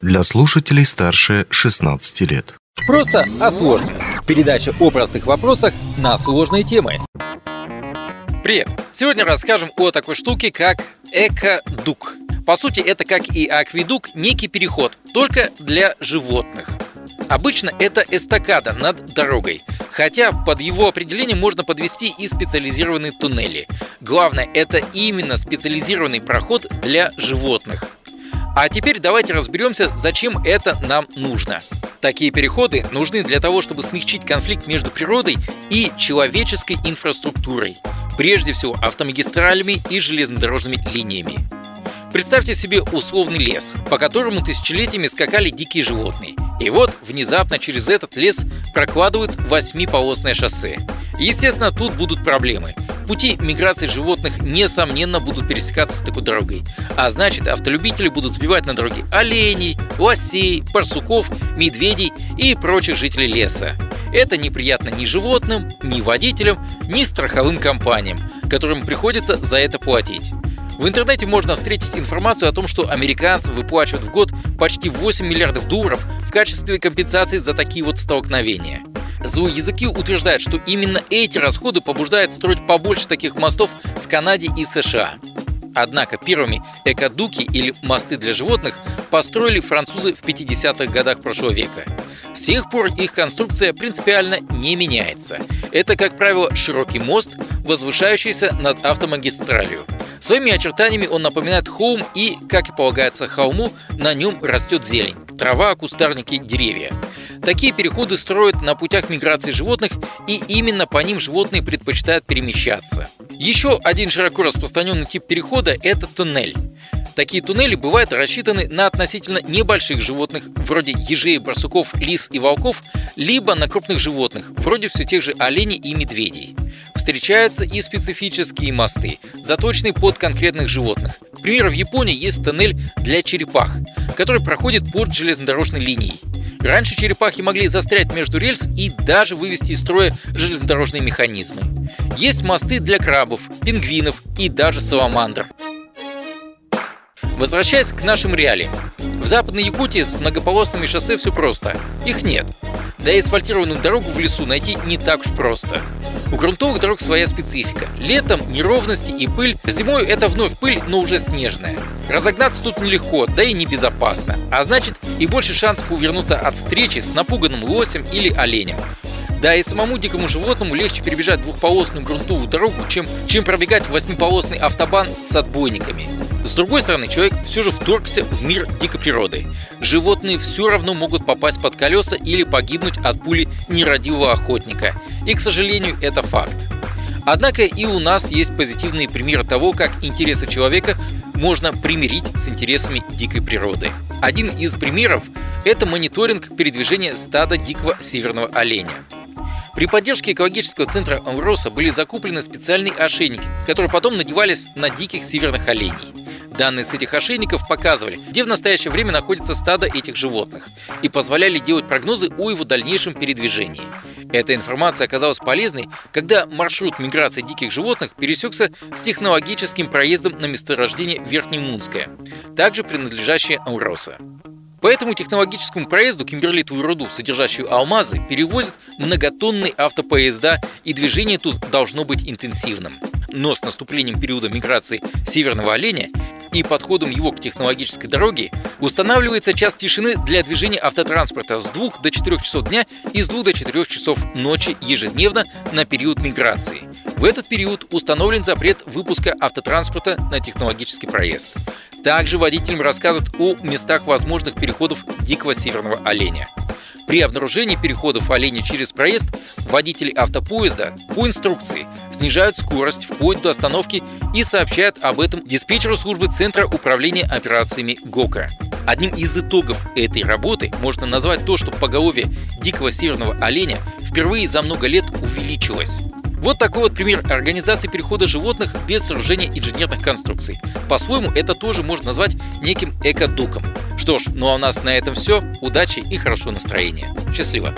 для слушателей старше 16 лет. Просто о сложном. Передача о простых вопросах на сложные темы. Привет! Сегодня расскажем о такой штуке, как экодук. По сути, это как и акведук, некий переход, только для животных. Обычно это эстакада над дорогой, хотя под его определением можно подвести и специализированные туннели. Главное, это именно специализированный проход для животных. А теперь давайте разберемся, зачем это нам нужно. Такие переходы нужны для того, чтобы смягчить конфликт между природой и человеческой инфраструктурой, прежде всего автомагистралями и железнодорожными линиями. Представьте себе условный лес, по которому тысячелетиями скакали дикие животные. И вот внезапно через этот лес прокладывают восьмиполосное шоссе. Естественно, тут будут проблемы. Пути миграции животных, несомненно, будут пересекаться с такой дорогой. А значит, автолюбители будут сбивать на дороге оленей, лосей, барсуков, медведей и прочих жителей леса. Это неприятно ни животным, ни водителям, ни страховым компаниям, которым приходится за это платить. В интернете можно встретить информацию о том, что американцы выплачивают в год почти 8 миллиардов долларов в качестве компенсации за такие вот столкновения. Злоязыки утверждают, что именно эти расходы побуждают строить побольше таких мостов в Канаде и США. Однако первыми экодуки или мосты для животных построили французы в 50-х годах прошлого века. С тех пор их конструкция принципиально не меняется. Это, как правило, широкий мост, возвышающийся над автомагистралью. Своими очертаниями он напоминает холм и, как и полагается холму, на нем растет зелень – трава, кустарники, деревья. Такие переходы строят на путях миграции животных, и именно по ним животные предпочитают перемещаться. Еще один широко распространенный тип перехода – это туннель. Такие туннели бывают рассчитаны на относительно небольших животных, вроде ежей, барсуков, лис и волков, либо на крупных животных, вроде все тех же оленей и медведей. Встречаются и специфические мосты, заточенные под конкретных животных. К примеру, в Японии есть тоннель для черепах, который проходит под железнодорожной линией. Раньше черепахи могли застрять между рельс и даже вывести из строя железнодорожные механизмы. Есть мосты для крабов, пингвинов и даже саламандр. Возвращаясь к нашим реалиям. В Западной Якутии с многополосными шоссе все просто. Их нет. Да и асфальтированную дорогу в лесу найти не так уж просто. У грунтовых дорог своя специфика. Летом неровности и пыль, зимой это вновь пыль, но уже снежная. Разогнаться тут нелегко, да и небезопасно. А значит и больше шансов увернуться от встречи с напуганным лосем или оленем. Да и самому дикому животному легче перебежать двухполосную грунтовую дорогу, чем, чем пробегать восьмиполосный автобан с отбойниками. С другой стороны, человек все же вторгся в мир дикой природы. Животные все равно могут попасть под колеса или погибнуть от пули нерадивого охотника. И, к сожалению, это факт. Однако и у нас есть позитивные примеры того, как интересы человека можно примирить с интересами дикой природы. Один из примеров – это мониторинг передвижения стада дикого северного оленя. При поддержке экологического центра Амвроса были закуплены специальные ошейники, которые потом надевались на диких северных оленей. Данные с этих ошейников показывали, где в настоящее время находится стадо этих животных и позволяли делать прогнозы о его дальнейшем передвижении. Эта информация оказалась полезной, когда маршрут миграции диких животных пересекся с технологическим проездом на месторождение Верхнемунское, также принадлежащее Ауроса. По этому технологическому проезду кимберлитовую руду, содержащую алмазы, перевозят многотонные автопоезда, и движение тут должно быть интенсивным. Но с наступлением периода миграции северного оленя и подходом его к технологической дороге устанавливается час тишины для движения автотранспорта с 2 до 4 часов дня и с 2 до 4 часов ночи ежедневно на период миграции. В этот период установлен запрет выпуска автотранспорта на технологический проезд. Также водителям рассказывают о местах возможных переходов дикого северного оленя. При обнаружении переходов оленя через проезд водители автопоезда по инструкции снижают скорость вплоть до остановки и сообщают об этом диспетчеру службы Центра управления операциями ГОКа. Одним из итогов этой работы можно назвать то, что поголовье дикого северного оленя впервые за много лет увеличилось. Вот такой вот пример организации перехода животных без сооружения инженерных конструкций. По-своему, это тоже можно назвать неким экодуком. Что ж, ну а у нас на этом все. Удачи и хорошего настроения. Счастливо!